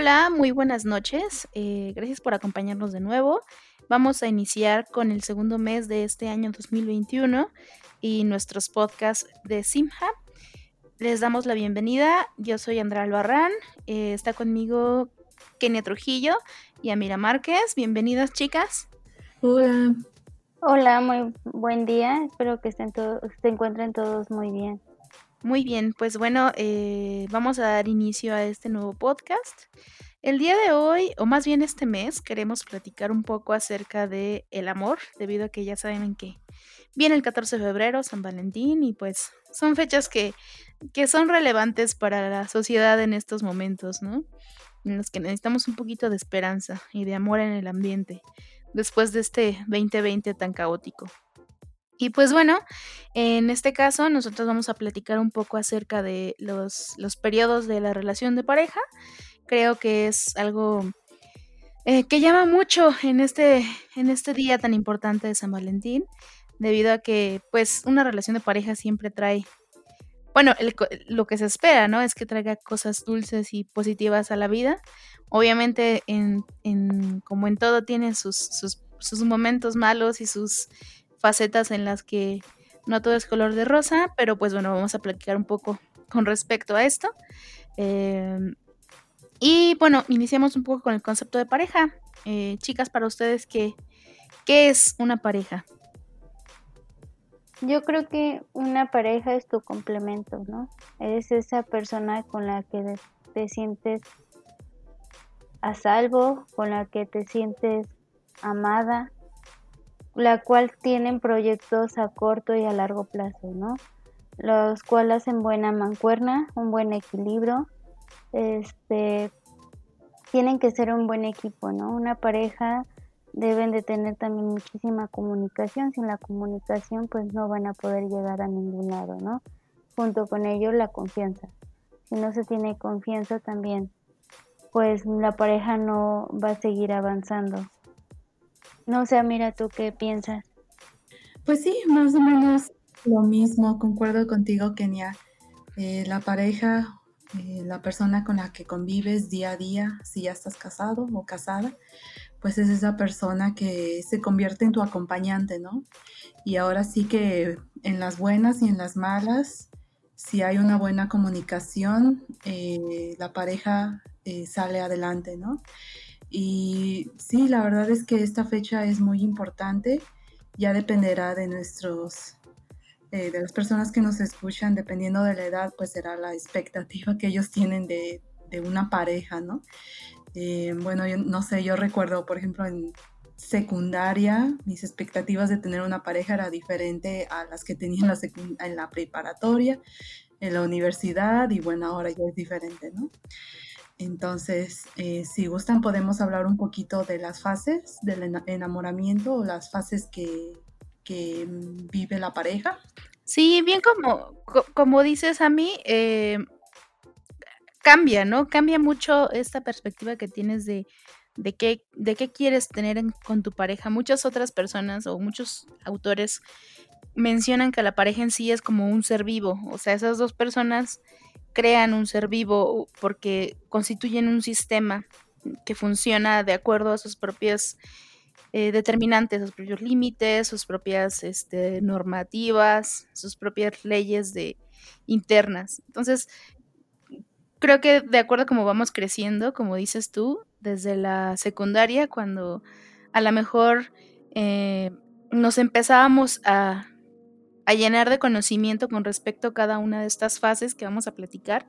Hola, muy buenas noches. Eh, gracias por acompañarnos de nuevo. Vamos a iniciar con el segundo mes de este año 2021 y nuestros podcasts de Simha. Les damos la bienvenida. Yo soy Andrea Albarrán. Eh, está conmigo Kenia Trujillo y Amira Márquez. Bienvenidas, chicas. Hola. Hola, muy buen día. Espero que estén todos, se encuentren todos muy bien. Muy bien, pues bueno, eh, vamos a dar inicio a este nuevo podcast. El día de hoy, o más bien este mes, queremos platicar un poco acerca de el amor, debido a que ya saben que viene el 14 de febrero, San Valentín, y pues son fechas que, que son relevantes para la sociedad en estos momentos, ¿no? En los que necesitamos un poquito de esperanza y de amor en el ambiente, después de este 2020 tan caótico. Y pues bueno, en este caso nosotros vamos a platicar un poco acerca de los, los periodos de la relación de pareja. Creo que es algo eh, que llama mucho en este, en este día tan importante de San Valentín, debido a que pues una relación de pareja siempre trae, bueno, lo que se espera, ¿no? Es que traiga cosas dulces y positivas a la vida. Obviamente, en, en como en todo, tiene sus, sus, sus momentos malos y sus facetas en las que no todo es color de rosa, pero pues bueno, vamos a platicar un poco con respecto a esto. Em, y bueno, iniciamos un poco con el concepto de pareja. Eh, chicas, para ustedes, ¿qué, ¿qué es una pareja? Yo creo que una pareja es tu complemento, ¿no? Es esa persona con la que te sientes a salvo, con la que te sientes amada, la cual tienen proyectos a corto y a largo plazo, ¿no? Los cuales hacen buena mancuerna, un buen equilibrio, este, tienen que ser un buen equipo, ¿no? Una pareja deben de tener también muchísima comunicación, sin la comunicación pues no van a poder llegar a ningún lado, ¿no? Junto con ello la confianza. Si no se tiene confianza también, pues la pareja no va a seguir avanzando. No sé, mira tú qué piensas. Pues sí, más o menos lo mismo, concuerdo contigo, Kenia. Eh, la pareja, eh, la persona con la que convives día a día, si ya estás casado o casada, pues es esa persona que se convierte en tu acompañante, ¿no? Y ahora sí que en las buenas y en las malas, si hay una buena comunicación, eh, la pareja sale adelante, ¿no? Y sí, la verdad es que esta fecha es muy importante. Ya dependerá de nuestros, eh, de las personas que nos escuchan, dependiendo de la edad, pues será la expectativa que ellos tienen de, una pareja, ¿no? Eh, bueno, yo no sé, yo recuerdo, por ejemplo, en secundaria, mis expectativas de tener una pareja era diferente a las que tenía en la, en la preparatoria, en la universidad, y bueno, ahora ya es diferente, ¿no? Entonces, eh, si gustan, podemos hablar un poquito de las fases del enamoramiento o las fases que, vive la pareja. Sí, bien como, como dices a mí, eh, cambia, ¿no? Cambia mucho esta perspectiva que tienes de, de, qué, de qué quieres tener con tu pareja. Muchas otras personas o muchos autores mencionan que la pareja en sí es como un ser vivo, o sea, esas dos personas crean un ser vivo porque constituyen un sistema que funciona de acuerdo a sus propias eh, determinantes, sus propios límites, sus propias este, normativas, sus propias leyes de, internas. Entonces, creo que de acuerdo a cómo vamos creciendo, como dices tú, desde la secundaria, cuando a lo mejor eh, nos empezábamos a a llenar de conocimiento con respecto a cada una de estas fases que vamos a platicar.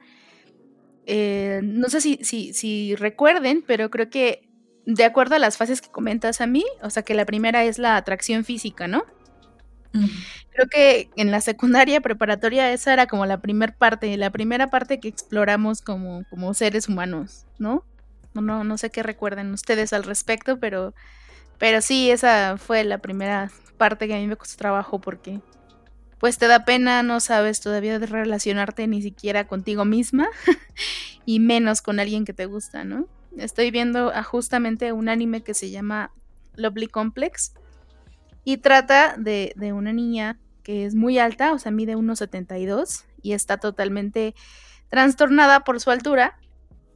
Eh, no sé si, si, recuerden, pero creo que de acuerdo a las fases que comentas a mí, o sea que la primera es la atracción física, ¿no? Creo que en la secundaria preparatoria esa era como la primera parte, la primera parte que exploramos como, como seres humanos, ¿no? No, no, no sé qué recuerden ustedes al respecto, pero, pero sí, esa fue la primera parte que a mí me costó trabajo porque pues te da pena, no sabes todavía de relacionarte ni siquiera contigo misma y menos con alguien que te gusta, ¿no? Estoy viendo justamente un anime que se llama Lovely Complex y trata de, de una niña que es muy alta, o sea, mide 1,72 y está totalmente trastornada por su altura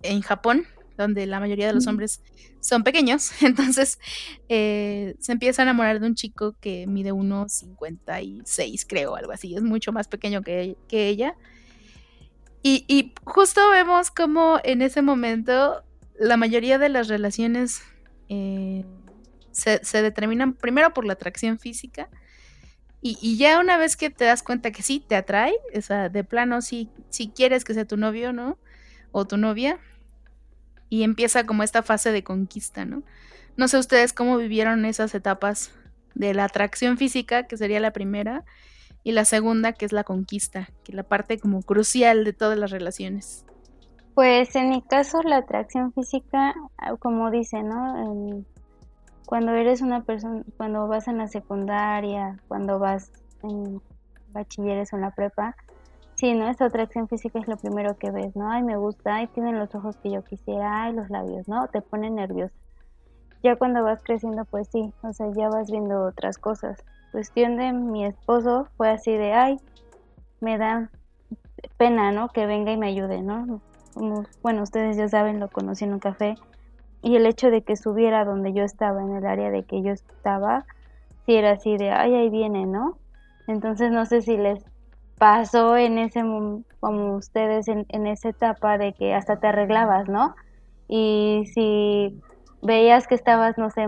en Japón donde la mayoría de los hombres son pequeños, entonces eh, se empieza a enamorar de un chico que mide 1,56 creo, algo así, es mucho más pequeño que, que ella. Y, y, justo vemos como en ese momento la mayoría de las relaciones eh, se, se, determinan primero por la atracción física y, y, ya una vez que te das cuenta que sí te atrae, o sea, de plano si, si quieres que sea tu novio, ¿no? O tu novia, y empieza como esta fase de conquista, ¿no? No sé ustedes cómo vivieron esas etapas de la atracción física, que sería la primera, y la segunda, que es la conquista, que es la parte como crucial de todas las relaciones. Pues en mi caso la atracción física, ah, como dice, ¿no? cuando eres una persona, cuando vas en la secundaria, cuando vas en bachilleres o en la prepa, Sí, ¿no? Esa atracción física es lo primero que ves, ¿no? Ay, me gusta, ay, tienen los ojos que yo quisiera, ay, los labios, ¿no? Te pone nerviosa. Ya cuando vas creciendo, pues sí, o sea, ya vas viendo otras cosas. Cuestión de mi esposo fue así de, ay, me da pena, ¿no? Que venga y me ayude, ¿no? Bueno, ustedes ya saben, lo conocí en un café. Y el hecho de que subiera donde yo estaba, en el área de que yo estaba, sí era así de, ay, ahí viene, ¿no? Entonces no sé si les pasó en ese, como ustedes, en, en esa etapa de que hasta te arreglabas, ¿no? Y si veías que estabas, no sé,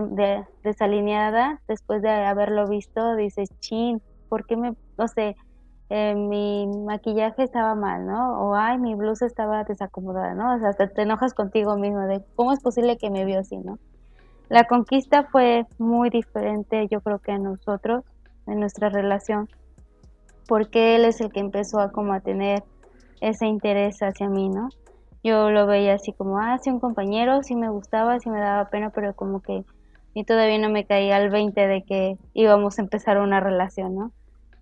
desalineada, después de haberlo visto, dices, chin, ¿por qué me, no sé, eh, mi maquillaje estaba mal, ¿no? O, ay, mi blusa estaba desacomodada, ¿no? O sea, hasta te enojas contigo mismo de cómo es posible que me vio así, ¿no? La conquista fue muy diferente, yo creo que a nosotros, en nuestra relación, porque él es el que empezó a como a tener ese interés hacia mí, ¿no? Yo lo veía así como, ah, sí, un compañero, sí me gustaba, sí me daba pena, pero como que y todavía no me caía al 20 de que íbamos a empezar una relación, ¿no?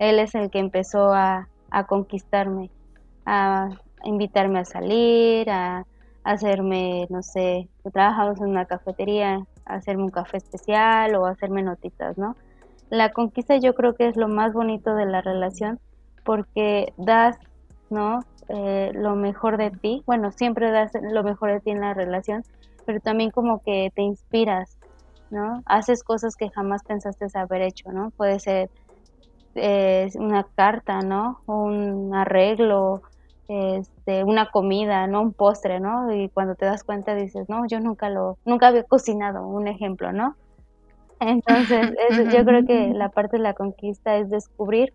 Él es el que empezó a, a conquistarme, a, invitarme a salir, a, hacerme, no sé, trabajamos en una cafetería, hacerme un café especial o hacerme notitas, ¿no? La conquista yo creo que es lo más bonito de la relación porque das, ¿no? Eh, lo mejor de ti, bueno, siempre das lo mejor de ti en la relación, pero también como que te inspiras, ¿no? Haces cosas que jamás pensaste haber hecho, ¿no? Puede ser eh, una carta, ¿no? Un arreglo, este, una comida, ¿no? Un postre, ¿no? Y cuando te das cuenta dices, no, yo nunca lo, nunca había cocinado, un ejemplo, ¿no? Entonces, yo creo que la parte de la conquista es descubrir,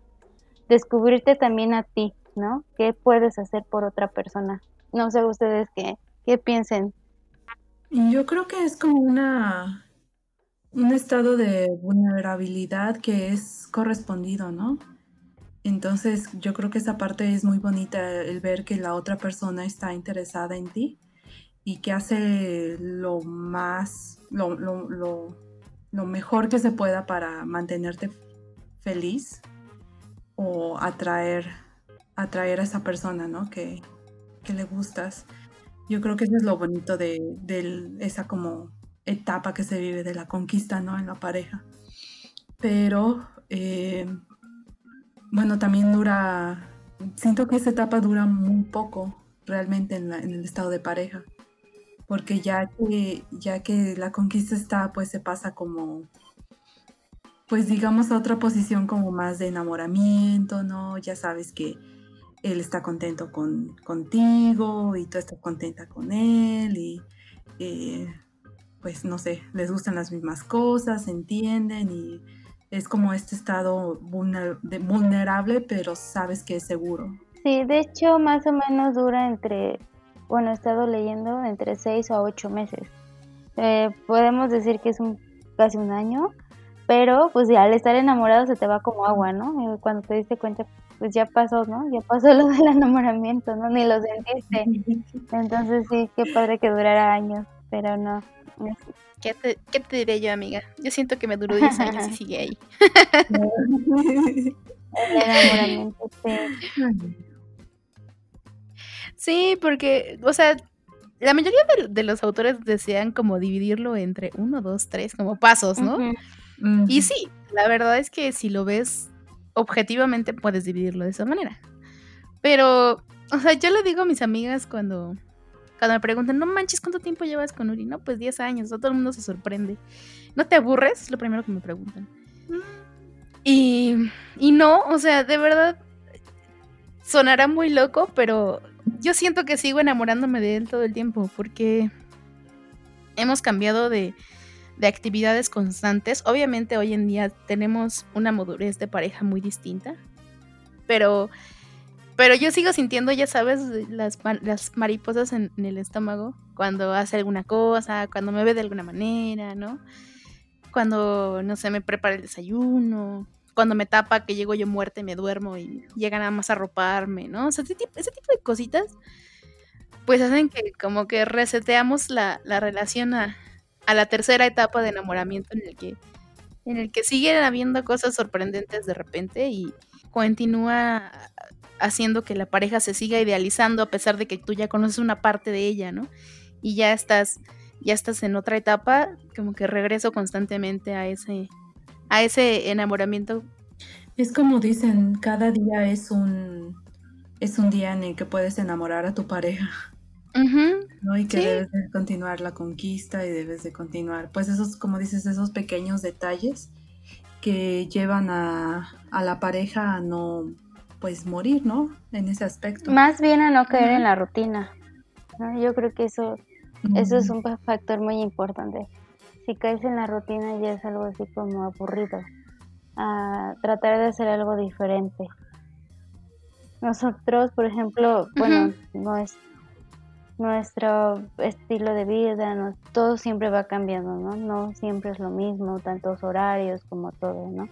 descubrirte también a ti, ¿no? ¿Qué puedes hacer por otra persona? No sé ustedes qué, qué piensen. Yo creo que es como una un estado de vulnerabilidad que es correspondido, ¿no? Entonces, yo creo que esa parte es muy bonita, el ver que la otra persona está interesada en ti y que hace lo más, lo, lo lo mejor que se pueda para mantenerte feliz o atraer, atraer a esa persona, ¿no? Que, le gustas. Yo creo que eso es lo bonito de, esa como etapa que se vive de la conquista, ¿no? En la pareja. Pero, eh, bueno, también dura, siento que esa etapa dura muy poco realmente en el estado de pareja porque ya que, ya que la conquista está, pues se pasa como, pues digamos a otra posición como más de enamoramiento, ¿no? Ya sabes que él está contento con, contigo y tú estás contenta con él y eh, pues no sé, les gustan las mismas cosas, entienden y es como este estado vulnerable, pero sabes que es seguro. Sí, de hecho más o menos dura entre bueno, he estado leyendo entre 6 a 8 meses. Eh, podemos decir que es un, casi un año, pero pues ya al estar enamorado se te va como agua, ¿no? cuando te diste cuenta, pues ya pasó, ¿no? Ya pasó lo del enamoramiento, ¿no? Ni lo sentiste. Entonces sí, qué padre que durara años, pero no. ¿Qué te, ¿Qué te diré yo, amiga? Yo siento que me duró 10 años y sigue ahí. El enamoramiento, sí. Sí, porque, o sea, la mayoría de, los autores desean como dividirlo entre uno, dos, tres, como pasos, ¿no? Y sí, la verdad es que si lo ves objetivamente puedes dividirlo de esa manera. Pero, o sea, yo le digo a mis amigas cuando, Cuando me preguntan, no manches, ¿cuánto tiempo llevas con Uri? No, pues 10 años, todo el mundo se sorprende. ¿No te aburres? Es lo primero que me preguntan. Y, y no, o sea, de verdad, sonará muy loco, pero yo siento que sigo enamorándome de él todo el tiempo, porque hemos cambiado de, de actividades constantes. Obviamente hoy en día tenemos una madurez de pareja muy distinta, pero pero yo sigo sintiendo, ya sabes, las, las mariposas en, el estómago cuando hace alguna cosa, cuando me ve de alguna manera, ¿no? Cuando, no sé, me prepara el desayuno, cuando me tapa que llego yo muerta y me duermo y llega nada más a roparme, ¿no? O sea, ese tipo, de cositas, pues hacen que como que reseteamos la, la relación a, a la tercera etapa de enamoramiento en el que en el que siguen habiendo cosas sorprendentes de repente y continúa haciendo que la pareja se siga idealizando a pesar de que tú ya conoces una parte de ella, ¿no? Y ya estás, ya estás en otra etapa, como que regreso constantemente a ese, a ese enamoramiento. Es como dicen, cada día es un, es un día en el que puedes enamorar a tu pareja. ¿no? Y que debes de continuar la conquista y debes de continuar, pues esos, como dices, esos pequeños detalles que llevan a, a la pareja a no, pues morir, ¿no? En ese aspecto. Más bien a no caer en la rutina. Yo creo que eso, eso es un factor muy importante. Si caes en la rutina ya es algo así como aburrido. A tratar de hacer algo diferente. Nosotros, por ejemplo, bueno, no es nuestro estilo de vida, todo siempre va cambiando, ¿no? No siempre es lo mismo, tantos horarios como todo, ¿no?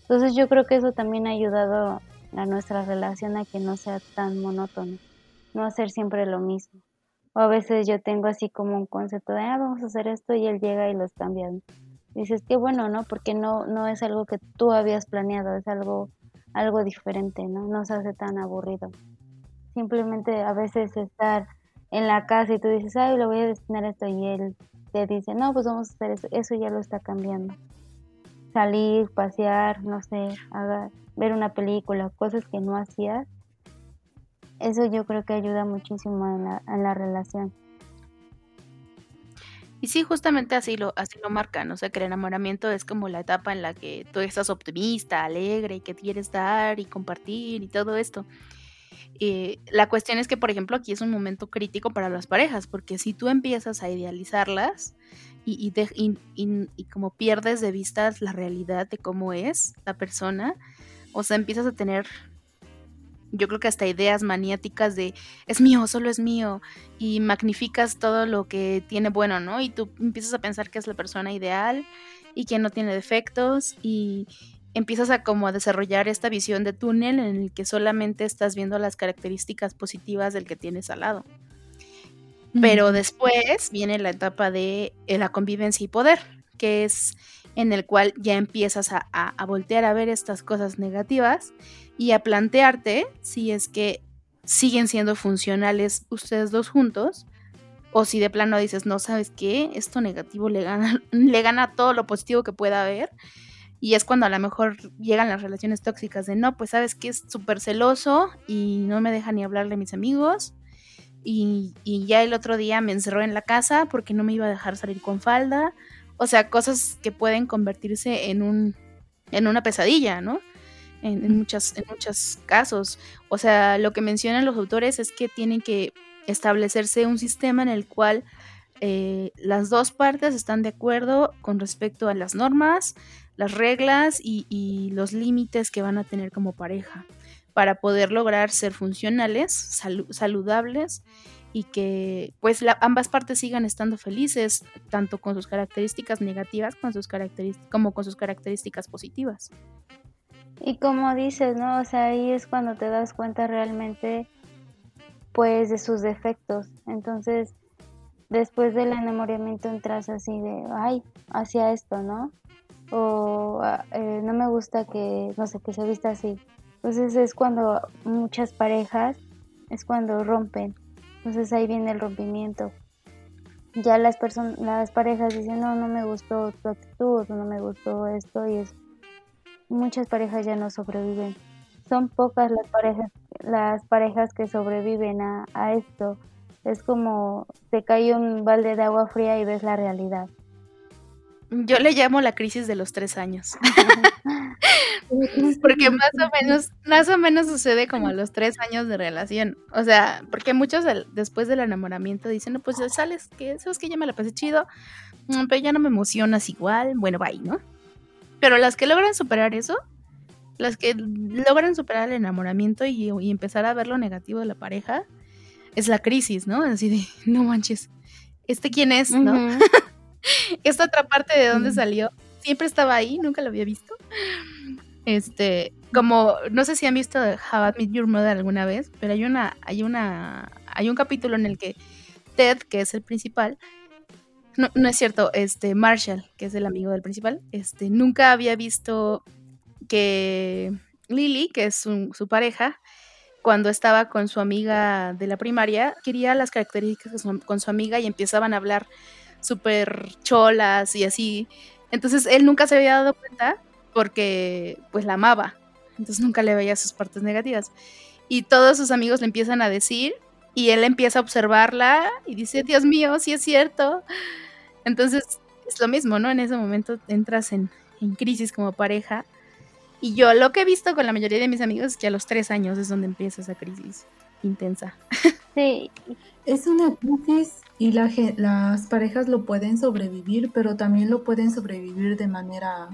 Entonces yo creo que eso también ha ayudado a nuestra relación a que no sea tan monótono, no hacer siempre lo mismo. O a veces yo tengo así como un concepto de, ah, vamos a hacer esto y él llega y los cambia. Dices, qué bueno, ¿no? Porque no, no es algo que tú habías planeado, es algo, algo diferente, ¿no? No se hace tan aburrido. Simplemente a veces estar en la casa y tú dices, ay, lo voy a destinar esto y él te dice, no, pues vamos a hacer eso, eso ya lo está cambiando. Salir, pasear, no sé, haga, ver una película, cosas que no hacías, eso yo creo que ayuda muchísimo en la, en la relación. Y sí, justamente así lo, así lo marcan, o sea, que el enamoramiento es como la etapa en la que tú estás optimista, alegre y que quieres dar y compartir y todo esto. Eh, la cuestión es que, por ejemplo, aquí es un momento crítico para las parejas, porque si tú empiezas a idealizarlas y, y, y como pierdes de vista la realidad de cómo es la persona, o sea, empiezas a tener, yo creo que hasta ideas maniáticas de, es mío, solo es mío, y magnificas todo lo que tiene bueno, ¿no? Y tú empiezas a pensar que es la persona ideal y que no tiene defectos y empiezas a como a desarrollar esta visión de túnel en el que solamente estás viendo las características positivas del que tienes al lado. Pero después viene la etapa de eh, la convivencia y poder, que es en el cual ya empiezas a, voltear a ver estas cosas negativas y a plantearte si es que siguen siendo funcionales ustedes dos juntos o si de plano dices, no, ¿sabes qué? Esto negativo le gana, le gana todo lo positivo que pueda haber. Y es cuando a lo mejor llegan las relaciones tóxicas de, no, pues sabes que es súper celoso y no me deja ni hablarle a mis amigos. Y, y, ya el otro día me encerró en la casa porque no me iba a dejar salir con falda o sea, cosas que pueden convertirse en un en una pesadilla, ¿no? En, muchas, en muchos casos. O sea, lo que mencionan los autores es que tienen que establecerse un sistema en el cual eh, las dos partes están de acuerdo con respecto a las normas, las reglas y, los límites que van a tener como pareja para poder lograr ser funcionales, saludables y que pues ambas partes sigan estando felices, tanto con sus características negativas con sus como con sus características positivas. Y como dices, ¿no? O sea, ahí es cuando te das cuenta realmente pues de sus defectos. Entonces, después del enamoramiento entras así de, ay, hacia esto, ¿no? O ah, eh, no me gusta que, no sé, que se vista así. Entonces es cuando muchas parejas, es cuando rompen entonces ahí viene el rompimiento. Ya las personas, las parejas dicen, no, no me gustó tu actitud, no me gustó esto y es muchas parejas ya no sobreviven. Son pocas las parejas, las parejas que sobreviven a, esto Es como te cae un balde de agua fría y ves la realidad. Yo le llamo la crisis de los tres años. porque más o menos, más o menos sucede como a los tres años de relación. O sea, porque muchos después del enamoramiento dicen, no, pues sales, que sabes que ya me la pasé chido, mm, pero ya no me emocionas igual, bueno, bye, ¿no? Pero las que logran superar eso, las que logran superar el enamoramiento y, empezar a ver lo negativo de la pareja, es la crisis, ¿no? Así de, no manches, ¿este quién es, no? Esta otra parte de dónde salió, siempre estaba ahí, nunca lo había visto. Este, como, no sé si han visto How I Met Your Mother alguna vez, pero hay una, hay una, hay un capítulo en el que Ted, que es el principal, no, es cierto, este, Marshall, que es el amigo del principal, este, nunca había visto que Lily, que es su, su pareja, cuando estaba con su amiga de la primaria, quería las características con su amiga y empezaban a hablar súper cholas y así. Entonces él nunca se había dado cuenta porque pues la amaba. Entonces nunca le veía sus partes negativas. Y todos sus amigos le empiezan a decir y él empieza a observarla y dice, Dios mío, sí es cierto. Entonces es lo mismo, ¿no? En ese momento entras en, en crisis como pareja. Y yo lo que he visto con la mayoría de mis amigos es que a los tres años es donde empieza esa crisis intensa. Sí. Es una crisis y las parejas lo pueden sobrevivir, pero también lo pueden sobrevivir de manera,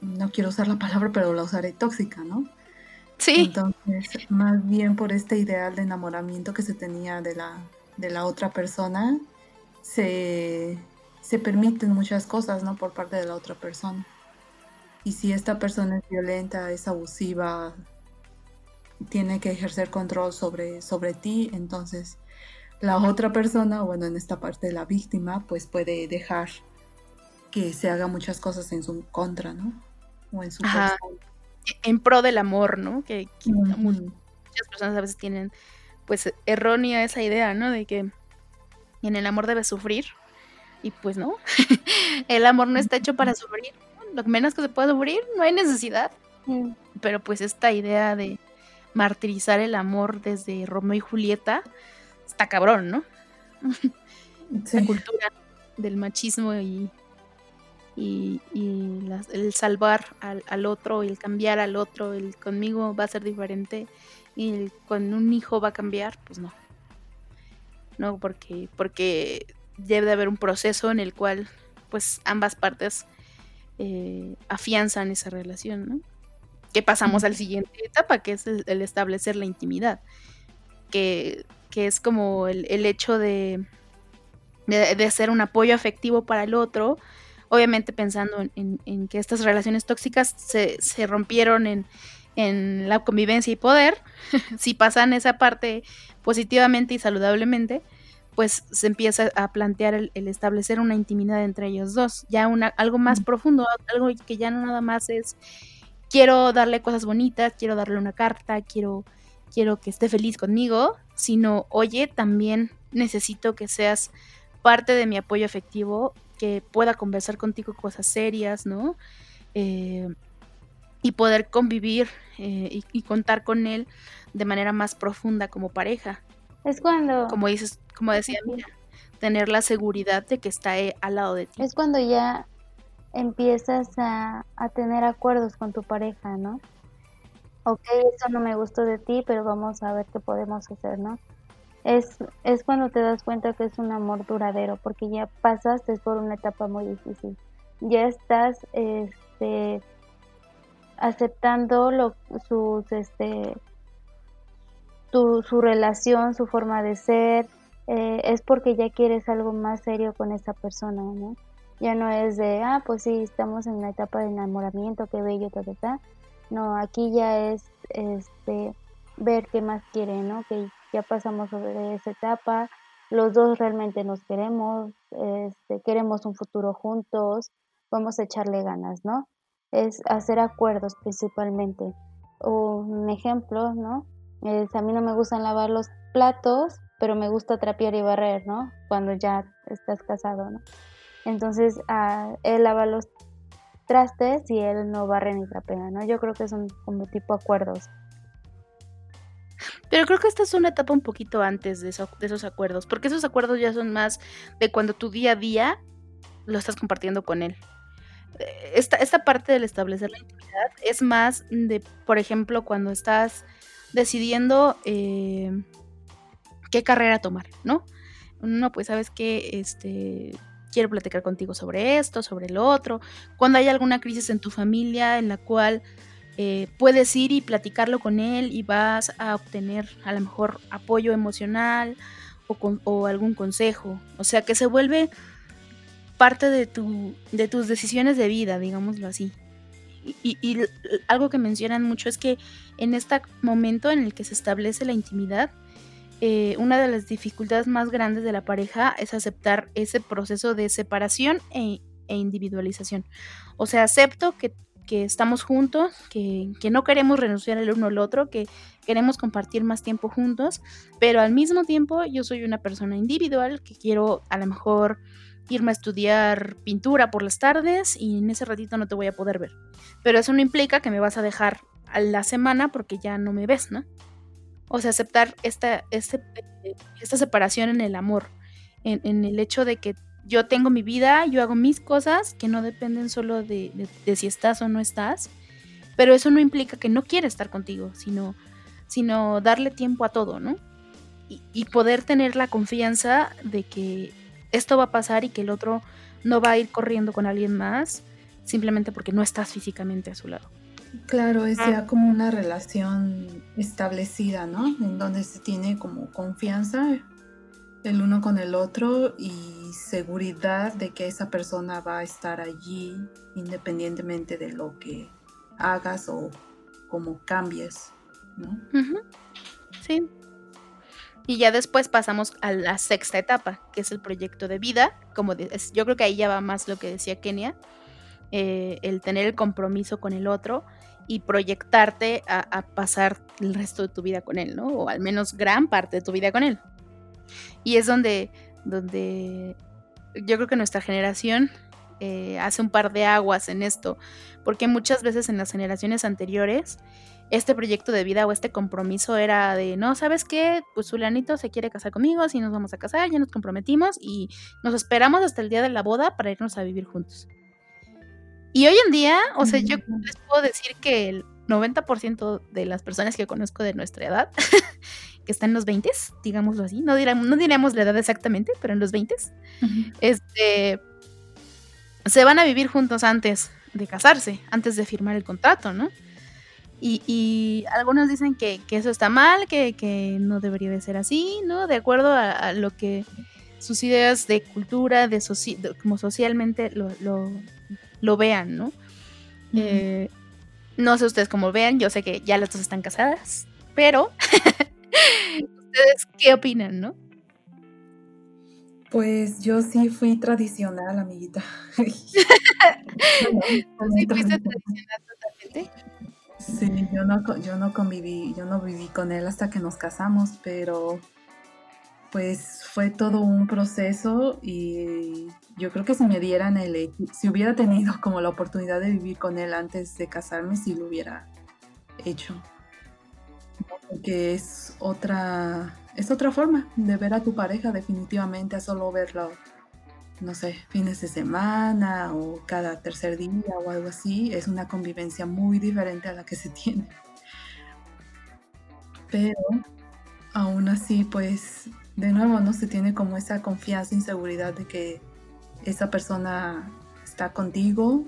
no quiero usar la palabra, pero la usaré tóxica, ¿no? Sí. Entonces, más bien por este ideal de enamoramiento que se tenía de la, de la otra persona, se, se permiten muchas cosas, ¿no? Por parte de la otra persona. Y si esta persona es violenta, es abusiva, tiene que ejercer control sobre, sobre ti, entonces la otra persona, bueno, en esta parte de la víctima, pues puede dejar que se haga muchas cosas en su contra, ¿no? O en su Ajá. En pro del amor, ¿no? Que, muchas personas a veces tienen, pues, errónea esa idea, ¿no? De que en el amor debe sufrir. Y pues no, el amor no está hecho para sufrir. Lo menos que se pueda sufrir, no hay necesidad. Pero pues esta idea de martirizar el amor desde Romeo y Julieta, está cabrón, ¿no? La cultura del machismo y, y, el salvar al, otro, el cambiar al otro, el conmigo va a ser diferente y el con un hijo va a cambiar, pues no. No, porque, porque debe de haber un proceso en el cual pues ambas partes eh, afianzan esa relación, ¿no? Que pasamos a la siguiente etapa, que es el establecer la intimidad. Que que es como el, hecho de, de, ser un apoyo afectivo para el otro, obviamente pensando en, que estas relaciones tóxicas se, rompieron en, la convivencia y poder, si pasan esa parte positivamente y saludablemente, pues se empieza a plantear el, establecer una intimidad entre ellos dos, ya una, algo más profundo, algo que ya no nada más es quiero darle cosas bonitas, quiero darle una carta, quiero, quiero que esté feliz conmigo, sino, oye, también necesito que seas parte de mi apoyo afectivo, que pueda conversar contigo cosas serias, ¿no? Eh, y poder convivir eh, y, contar con él de manera más profunda como pareja. Es cuando... Como dices, como decía, mira, tener la seguridad de que está eh, al lado de ti. Es cuando ya empiezas a, a tener acuerdos con tu pareja, ¿no? ok, eso no me gustó de ti, pero vamos a ver qué podemos hacer, ¿no? Es, es cuando te das cuenta que es un amor duradero, porque ya pasaste por una etapa muy difícil. Ya estás este, aceptando lo, sus, este, tu, su relación, su forma de ser, eh, es porque ya quieres algo más serio con esa persona, ¿no? Ya no es de, ah, pues sí, estamos en la etapa de enamoramiento, qué bello, ta, ta, ta no, aquí ya es este ver qué más quiere, ¿no? Que ya pasamos sobre esa etapa, los dos realmente nos queremos, este, queremos un futuro juntos, vamos a echarle ganas, ¿no? Es hacer acuerdos principalmente. Un ejemplo, ¿no? Es, a mí no me gustan lavar los platos, pero me gusta trapear y barrer, ¿no? Cuando ya estás casado, ¿no? Entonces, ah, él lava los trastes y él no barre ni trapea, ¿no? Yo creo que son como tipo acuerdos. Pero creo que esta es una etapa un poquito antes de, de esos acuerdos, porque esos acuerdos ya son más de cuando tu día a día lo estás compartiendo con él. Esta, esta parte del establecer la intimidad es más de, por ejemplo, cuando estás decidiendo eh, qué carrera tomar, ¿no? No, pues sabes que este quiero platicar contigo sobre esto, sobre lo otro. Cuando hay alguna crisis en tu familia en la cual eh, puedes ir y platicarlo con él y vas a obtener a lo mejor apoyo emocional o, o algún consejo. O sea, que se vuelve parte de, tu, de tus decisiones de vida, digámoslo así. Y, algo que mencionan mucho es que en este momento en el que se establece la intimidad, eh, una de las dificultades más grandes de la pareja es aceptar ese proceso de separación e, e individualización. O sea, acepto que, estamos juntos, que, que, no queremos renunciar el uno al otro, que queremos compartir más tiempo juntos, pero al mismo tiempo yo soy una persona individual que quiero a lo mejor irme a estudiar pintura por las tardes y en ese ratito no te voy a poder ver. Pero eso no implica que me vas a dejar a la semana porque ya no me ves, ¿no? O sea, aceptar esta, este, esta separación en el amor, en, el hecho de que yo tengo mi vida, yo hago mis cosas que no dependen solo de, si estás o no estás, pero eso no implica que no quiera estar contigo, sino, sino darle tiempo a todo, ¿no? y poder tener la confianza de que esto va a pasar y que el otro no va a ir corriendo con alguien más simplemente porque no estás físicamente a su lado. Claro, es ya como una relación establecida, ¿no? En donde se tiene como confianza el uno con el otro y seguridad de que esa persona va a estar allí independientemente de lo que hagas o como cambies, ¿no? Sí, y ya después pasamos a la sexta etapa, que es el proyecto de vida. Como yo creo que ahí ya va más lo que decía Kenia, eh, el tener el compromiso con el otro y proyectarte a, pasar el resto de tu vida con él, ¿no? O al menos gran parte de tu vida con él. Y es donde, donde yo creo que nuestra generación eh, hace un par de aguas en esto, porque muchas veces en las generaciones anteriores este proyecto de vida o este compromiso era de, no, ¿sabes qué? Pues Zulianito se quiere casar conmigo, así nos vamos a casar, ya nos comprometimos y nos esperamos hasta el día de la boda para irnos a vivir juntos. Y hoy en día, o sea, yo les puedo decir que el 90% de las personas que conozco de nuestra edad, que están en los 20, digámoslo así, no, diramos, no diríamos la edad exactamente, pero en los 20, este, se van a vivir juntos antes de casarse, antes de firmar el contrato, ¿no? Y, algunos dicen que, eso está mal, que, no debería de ser así, ¿no? De acuerdo a, lo que sus ideas de cultura, de, como socialmente lo, vean, ¿no? Eh, no sé ustedes cómo vean, yo sé que ya las dos están casadas, pero ¿ustedes qué opinan, no? Pues yo sí fui tradicional, amiguita. ¿Sí fuiste tradicional totalmente? Sí, yo no, yo no conviví, yo no viví con él hasta que nos casamos, pero pues fue todo un proceso y yo creo que si me dieran el, si hubiera tenido como la oportunidad de vivir con él antes de casarme, sí lo hubiera hecho. Porque es otra, es otra forma de ver a tu pareja definitivamente, a solo verlo no sé, fines de semana o cada tercer día o algo así, es una convivencia muy diferente a la que se tiene. Pero aún así, pues, de nuevo, no se tiene como esa confianza y seguridad de que esa persona está contigo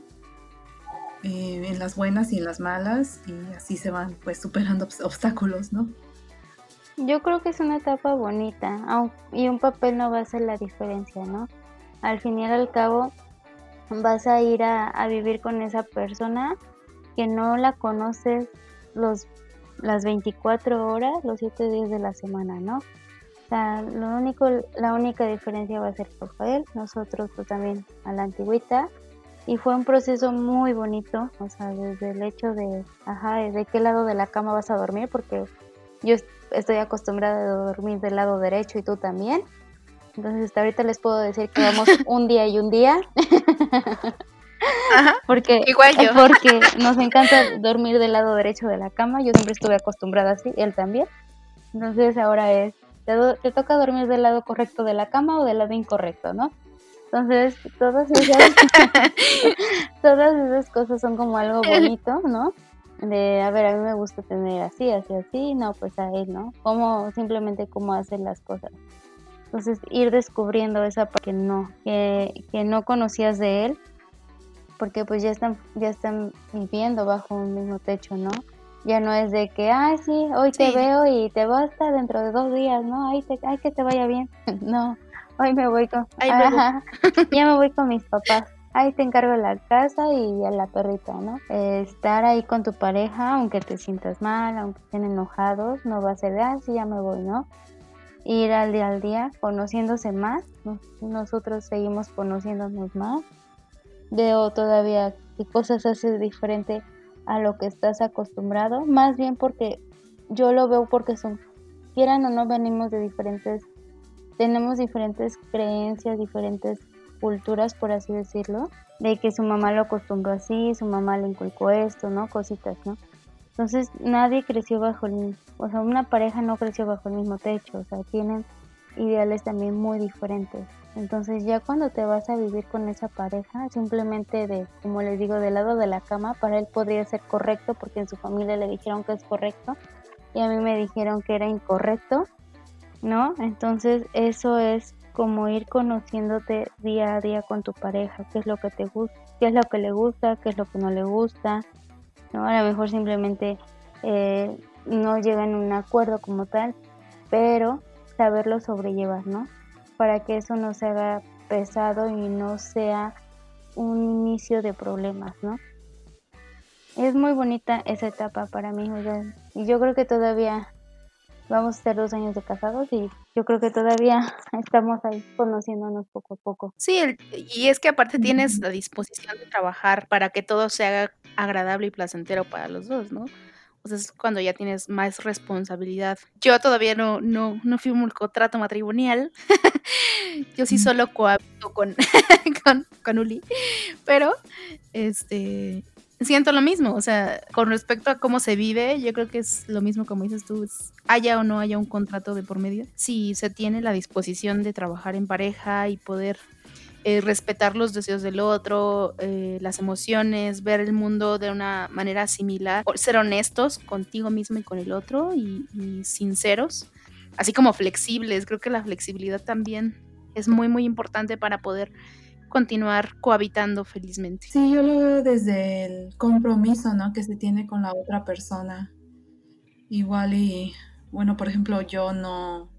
eh, en las buenas y en las malas y así se van pues superando obstáculos, ¿no? Yo creo que es una etapa bonita y un papel no va a hacer la diferencia, ¿no? Al fin y al cabo vas a ir a, vivir con esa persona que no la conoces los, las 24 horas, los 7 días de la semana, ¿no? O sea, lo único, la única diferencia va a ser Rafael, nosotros pues también a la antigüita. Y fue un proceso muy bonito, o sea, desde el hecho de, ajá, de qué lado de la cama vas a dormir, porque yo estoy acostumbrada a dormir del lado derecho y tú también. Entonces hasta ahorita les puedo decir que vamos un día y un día. Ajá, porque, igual yo. Porque nos encanta dormir del lado derecho de la cama. Yo siempre estuve acostumbrada así, él también. Entonces ahora es, te, toca dormir del lado correcto de la cama o del lado incorrecto, ¿no? Entonces, todas esas, todas esas cosas son como algo bonito, ¿no? De, a ver, a mí me gusta tener así, así, así, no, pues a él, ¿no? Como, simplemente cómo hacen las cosas. Entonces, ir descubriendo esa parte que no, que, que no conocías de él, porque pues ya están, ya están viviendo bajo un mismo techo, ¿no? Ya no es de que, ay, sí, hoy te veo y te vas hasta dentro de dos días, ¿no? Ay, te, ay que te vaya bien. no, hoy me voy con, ya me voy con mis papás. Ahí te encargo la casa y a la perrita, ¿no? estar ahí con tu pareja, aunque te sientas mal, aunque estén enojados, no va a ser de, ah, sí, ya me voy, ¿no? Ir al día al día, conociéndose más, nosotros seguimos conociéndonos más. Veo todavía qué cosas haces diferente a lo que estás acostumbrado, más bien porque yo lo veo porque son, quieran o no, venimos de diferentes, tenemos diferentes creencias, diferentes culturas, por así decirlo, de que su mamá lo acostumbró así, su mamá le inculcó esto, ¿no? Cositas, ¿no? Entonces nadie creció bajo el mismo, o sea, una pareja no creció bajo el mismo techo, o sea, tienen ideales también muy diferentes. Entonces ya cuando te vas a vivir con esa pareja, simplemente de, como les digo, del lado de la cama, para él podría ser correcto porque en su familia le dijeron que es correcto y a mí me dijeron que era incorrecto, ¿no? Entonces eso es como ir conociéndote día a día con tu pareja, qué es lo que te gusta, qué es lo que le gusta, qué es lo que no le gusta, ¿no? A lo mejor simplemente eh, no llegan a un acuerdo como tal, pero saberlo sobrellevar, ¿no? Para que eso no se haga pesado y no sea un inicio de problemas, ¿no? Es muy bonita esa etapa para mí, y yo creo que todavía vamos a estar dos años de casados y yo creo que todavía estamos ahí conociéndonos poco a poco. Sí, y es que aparte tienes la disposición de trabajar para que todo se haga agradable y placentero para los dos, ¿no? O sea, es cuando ya tienes más responsabilidad. Yo todavía no, no, no firmo el contrato matrimonial. Yo sí solo cohabito con, con, con Uli. Pero, este, siento lo mismo, o sea, con respecto a cómo se vive, yo creo que es lo mismo como dices tú, haya o no haya un contrato de por medio, si se tiene la disposición de trabajar en pareja y poder eh, respetar los deseos del otro, eh, las emociones, ver el mundo de una manera similar, ser honestos contigo mismo y con el otro y, y sinceros, así como flexibles, creo que la flexibilidad también es muy muy importante para poder continuar cohabitando felizmente. Sí, yo lo veo desde el compromiso, ¿no? Que se tiene con la otra persona. Igual y, bueno, por ejemplo, yo no,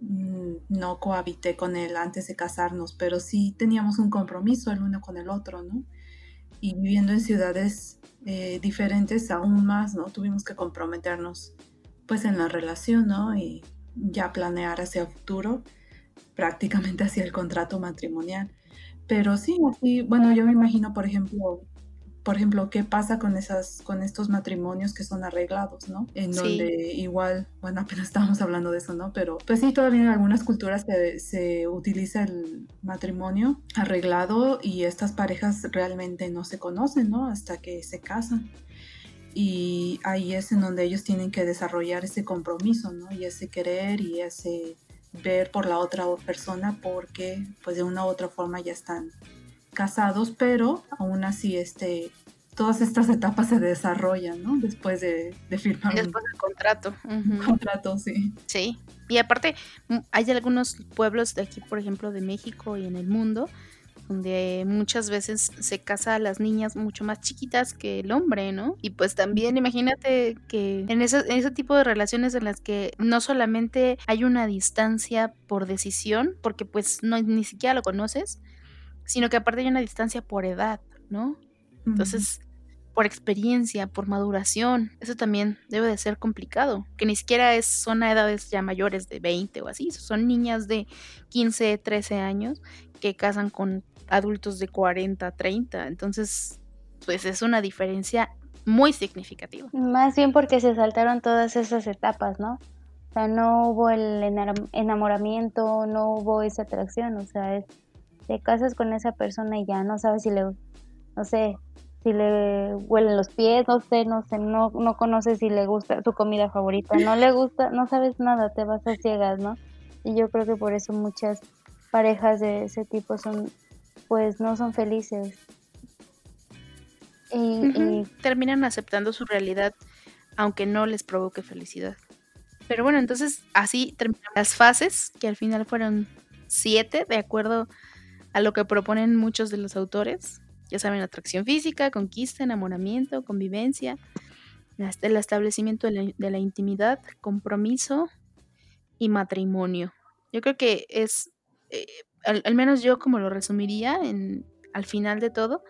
mm, no cohabité con él antes de casarnos, pero sí teníamos un compromiso el uno con el otro, ¿no? Y viviendo en ciudades eh, diferentes aún más, ¿no? Tuvimos que comprometernos pues en la relación, ¿no? Y ya planear hacia el futuro, prácticamente hacia el contrato matrimonial. Pero sí, así, bueno, yo me imagino, por ejemplo, por ejemplo, qué pasa con esas, con estos matrimonios que son arreglados, ¿no? En donde igual, bueno, apenas estábamos hablando de eso, ¿no? Pero pues sí, todavía en algunas culturas se, se utiliza el matrimonio arreglado y estas parejas realmente no se conocen, ¿no? Hasta que se casan. Y ahí es en donde ellos tienen que desarrollar ese compromiso, ¿no? Y ese querer y ese ver por la otra persona porque pues de una u otra forma ya están casados, pero aún así este, todas estas etapas se desarrollan, ¿no? Después de, firmar Después del contrato. Un contrato, sí. Sí. Y aparte, hay algunos pueblos de aquí, por ejemplo, de México y en el mundo, donde muchas veces se casa a las niñas mucho más chiquitas que el hombre, ¿no? Y pues también imagínate que en ese, en ese tipo de relaciones en las que no solamente hay una distancia por decisión, porque pues no ni siquiera lo conoces, sino que aparte hay una distancia por edad, ¿no? Entonces, por experiencia, por maduración, eso también debe de ser complicado, que ni siquiera es, son a edades ya mayores de 20 o así, son niñas de 15, 13 años que casan con adultos de 40, 30. Entonces, pues es una diferencia muy significativa. Más bien porque se saltaron todas esas etapas, ¿no? O sea, no hubo el enamoramiento, no hubo esa atracción, o sea, te casas con esa persona y ya no sabes si le, no sé, si le huelen los pies, no sé, no sé, no, no conoces si le gusta su comida favorita, no le gusta, no sabes nada, te vas a ciegas, ¿no? Y yo creo que por eso muchas parejas de ese tipo son, pues no son felices. Y, terminan aceptando su realidad, aunque no les provoque felicidad. Pero bueno, entonces así terminan las fases, que al final fueron siete, de acuerdo a lo que proponen muchos de los autores. Ya saben, atracción física, conquista, enamoramiento, convivencia, el establecimiento de la, intimidad, compromiso y matrimonio. Yo creo que es, eh, al, menos yo como lo resumiría en, al final de todo,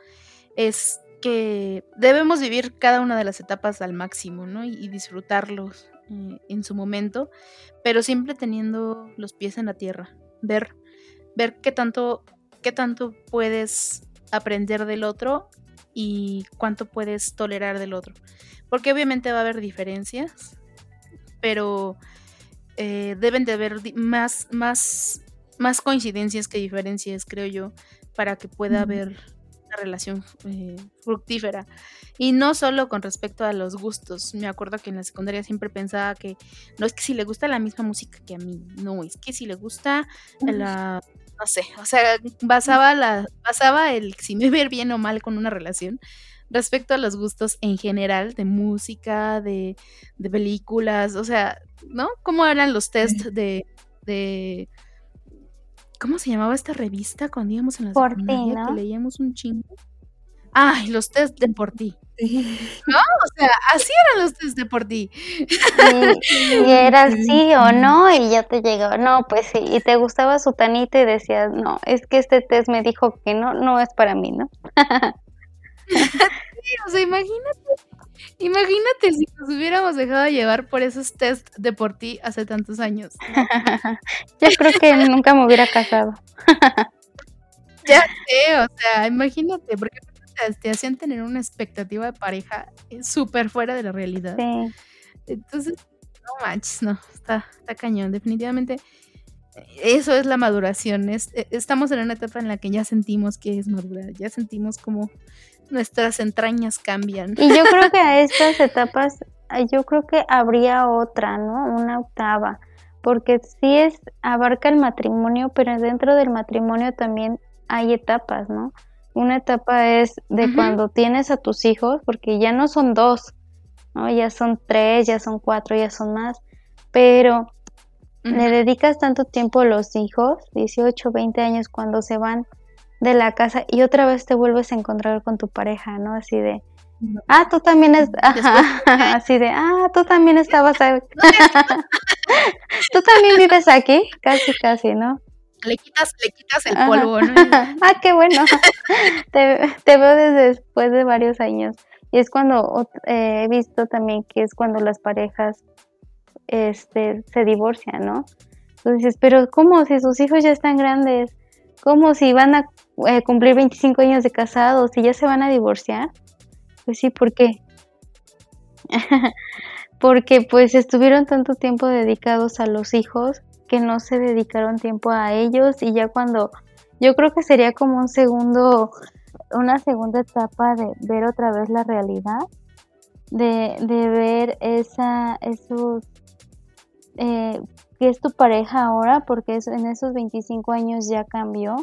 es que debemos vivir cada una de las etapas al máximo, ¿no? Y, disfrutarlos eh, en su momento, pero siempre teniendo los pies en la tierra, ver, ver qué tanto, qué tanto puedes aprender del otro y cuánto puedes tolerar del otro. Porque obviamente va a haber diferencias, pero eh, deben de haber más, más, más coincidencias que diferencias, creo yo, para que pueda haber una relación eh, fructífera. Y no solo con respecto a los gustos. Me acuerdo que en la secundaria siempre pensaba que no es que si le gusta la misma música que a mí, no, es que si le gusta la no sé, o sea, basaba, la, basaba el si me ver bien o mal con una relación respecto a los gustos en general de música, de, de películas, o sea, ¿no? ¿Cómo eran los test de, de ¿cómo se llamaba esta revista cuando íbamos en la por secundaria que leíamos un chingo? Ay, los test de por ti. ¿No? O sea, así eran los test de por ti. Y, era sí o no, y ya te llegaba, no, pues sí, y te gustaba su tanita y decías, no, es que este test me dijo que no, no es para mí, ¿no? sí, o sea, imagínate, imagínate si nos hubiéramos dejado llevar por esos test de por ti hace tantos años. Yo creo que nunca me hubiera casado. ya sé, o sea, imagínate, porque te hacían tener una expectativa de pareja eh, súper fuera de la realidad. Sí. Entonces, no manches, no, está, está cañón. Definitivamente, eso es la maduración. Es, e, estamos en una etapa en la que ya sentimos que es madura, ya sentimos como nuestras entrañas cambian. Y yo creo que a estas etapas, yo creo que habría otra, ¿no? Una octava, porque sí es, abarca el matrimonio, pero dentro del matrimonio también hay etapas, ¿no? Una etapa es de cuando tienes a tus hijos, porque ya no son dos, ¿no? Ya son tres, ya son cuatro, ya son más, pero le dedicas tanto tiempo a los hijos, 18, 20 años, cuando se van de la casa y otra vez te vuelves a encontrar con tu pareja, ¿no? Así de, ah, tú también es, así de, ah, tú también estabas, ahí. tú también vives aquí, casi, casi, ¿no? le quitas, le quitas el polvo, ¿no? ah, qué bueno. te, veo desde después de varios años. Y es cuando eh, he visto también que es cuando las parejas este, se divorcian, ¿no? Entonces, pero ¿cómo si sus hijos ya están grandes? ¿Cómo si van a eh, cumplir 25 años de casados y ya se van a divorciar? Pues sí, ¿por qué? Porque pues estuvieron tanto tiempo dedicados a los hijos que no se dedicaron tiempo a ellos y ya cuando yo creo que sería como un segundo, una segunda etapa de ver otra vez la realidad, de, de ver esa, esos, eh, que es tu pareja ahora, porque en esos 25 años ya cambió,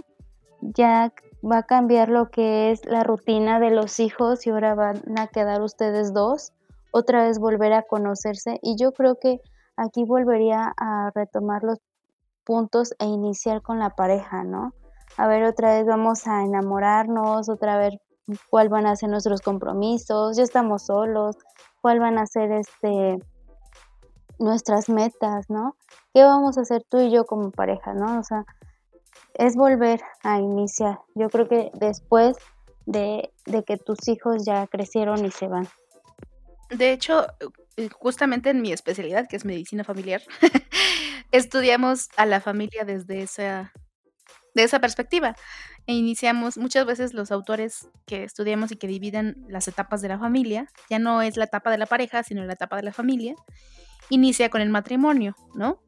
ya va a cambiar lo que es la rutina de los hijos y ahora van a quedar ustedes dos, otra vez volver a conocerse y yo creo que aquí volvería a retomar los puntos e iniciar con la pareja, ¿no? A ver, otra vez vamos a enamorarnos, otra vez cuál van a ser nuestros compromisos, ya estamos solos, cuál van a ser este nuestras metas, ¿no? ¿Qué vamos a hacer tú y yo como pareja, ¿no? O sea, es volver a iniciar. Yo creo que después de, de que tus hijos ya crecieron y se van. De hecho, eh, justamente en mi especialidad, que es medicina familiar, estudiamos a la familia desde esa, de esa perspectiva. E iniciamos, muchas veces los autores que estudiamos y que dividen las etapas de la familia, ya no es la etapa de la pareja, sino la etapa de la familia, inicia con el matrimonio, ¿no?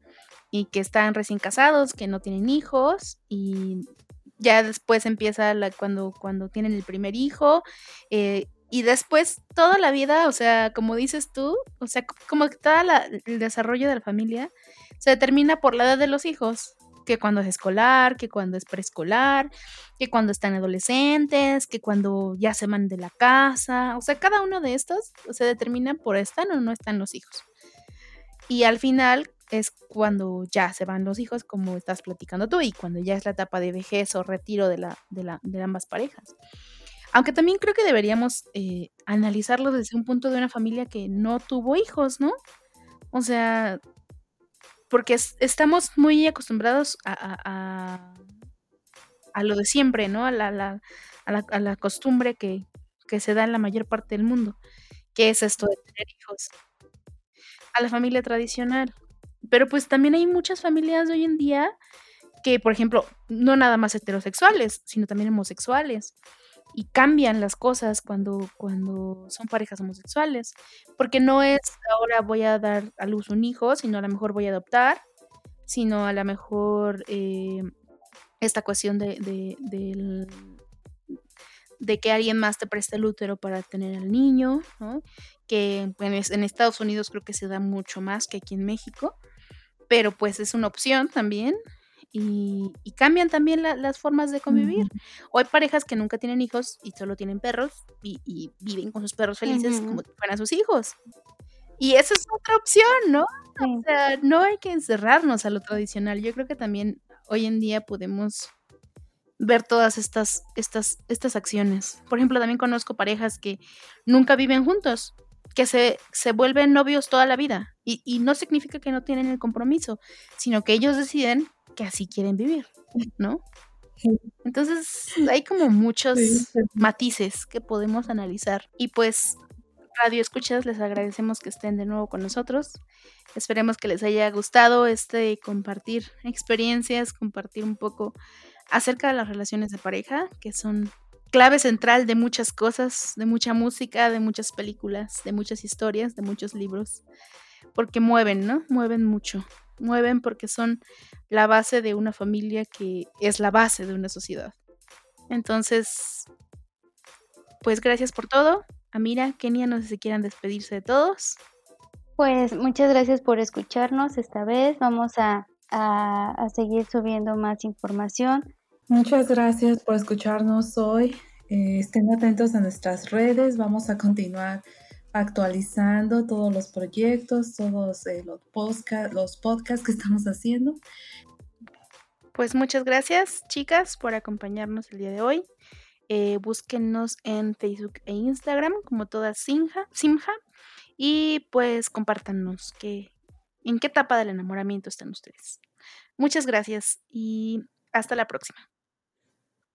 Y que están recién casados, que no tienen hijos y ya después empieza la, cuando, cuando tienen el primer hijo, eh, y después toda la vida, o sea, como dices tú, o sea, como que todo el desarrollo de la familia se determina por la edad de los hijos, que cuando es escolar, que cuando es preescolar, que cuando están adolescentes, que cuando ya se van de la casa, o sea, cada uno de estos se determina por están o no están los hijos. Y al final es cuando ya se van los hijos, como estás platicando tú, y cuando ya es la etapa de vejez o retiro de, la, de, la, de ambas parejas. Aunque también creo que deberíamos eh, analizarlo desde un punto de una familia que no tuvo hijos, ¿no? O sea, porque estamos muy acostumbrados a, a, lo de siempre, ¿no? A la, la, a la, costumbre que, que, se da en la mayor parte del mundo, que es esto de tener hijos. A la familia tradicional. Pero pues también hay muchas familias de hoy en día que, por ejemplo, no nada más heterosexuales, sino también homosexuales y cambian las cosas cuando, cuando son parejas homosexuales, porque no es ahora voy a dar a luz un hijo, sino a lo mejor voy a adoptar, sino a lo mejor eh, esta cuestión de, que alguien más te preste el útero para tener al niño, que en Estados Unidos creo que se da mucho más que aquí en México, pero pues es una opción también y, cambian también las formas de convivir. O hay parejas que nunca tienen hijos y solo tienen perros y, viven con sus perros felices como si fueran sus hijos. Y esa es otra opción, ¿no? O sea, no hay que encerrarnos a lo tradicional. Yo creo que también hoy en día podemos ver todas estas, estas, estas acciones. Por ejemplo, también conozco parejas que nunca viven juntos, que se, se vuelven novios toda la vida. Y, y, no significa que no tienen el compromiso, sino que ellos deciden que así quieren vivir, ¿no? Entonces hay como muchos matices que podemos analizar y pues Radio Escuchas les agradecemos que estén de nuevo con nosotros. Esperemos que les haya gustado este compartir experiencias, compartir un poco acerca de las relaciones de pareja, que son clave central de muchas cosas, de mucha música, de muchas películas, de muchas historias, de muchos libros, porque mueven, ¿no? Mueven mucho mueven porque son la base de una familia que es la base de una sociedad. Entonces, pues gracias por todo. Amira, Kenia, no sé si quieran despedirse de todos. Pues muchas gracias por escucharnos esta vez. Vamos a, a seguir subiendo más información. Muchas gracias por escucharnos hoy. Eh, estén atentos a nuestras redes. Vamos a continuar actualizando todos los proyectos, todos eh, los, podcast, los podcasts que estamos haciendo. Pues muchas gracias, chicas, por acompañarnos el día de hoy. Eh, búsquenos en Facebook e Instagram como toda Simja, Simja y pues compártanos que, en qué etapa del enamoramiento están ustedes. Muchas gracias y hasta la próxima.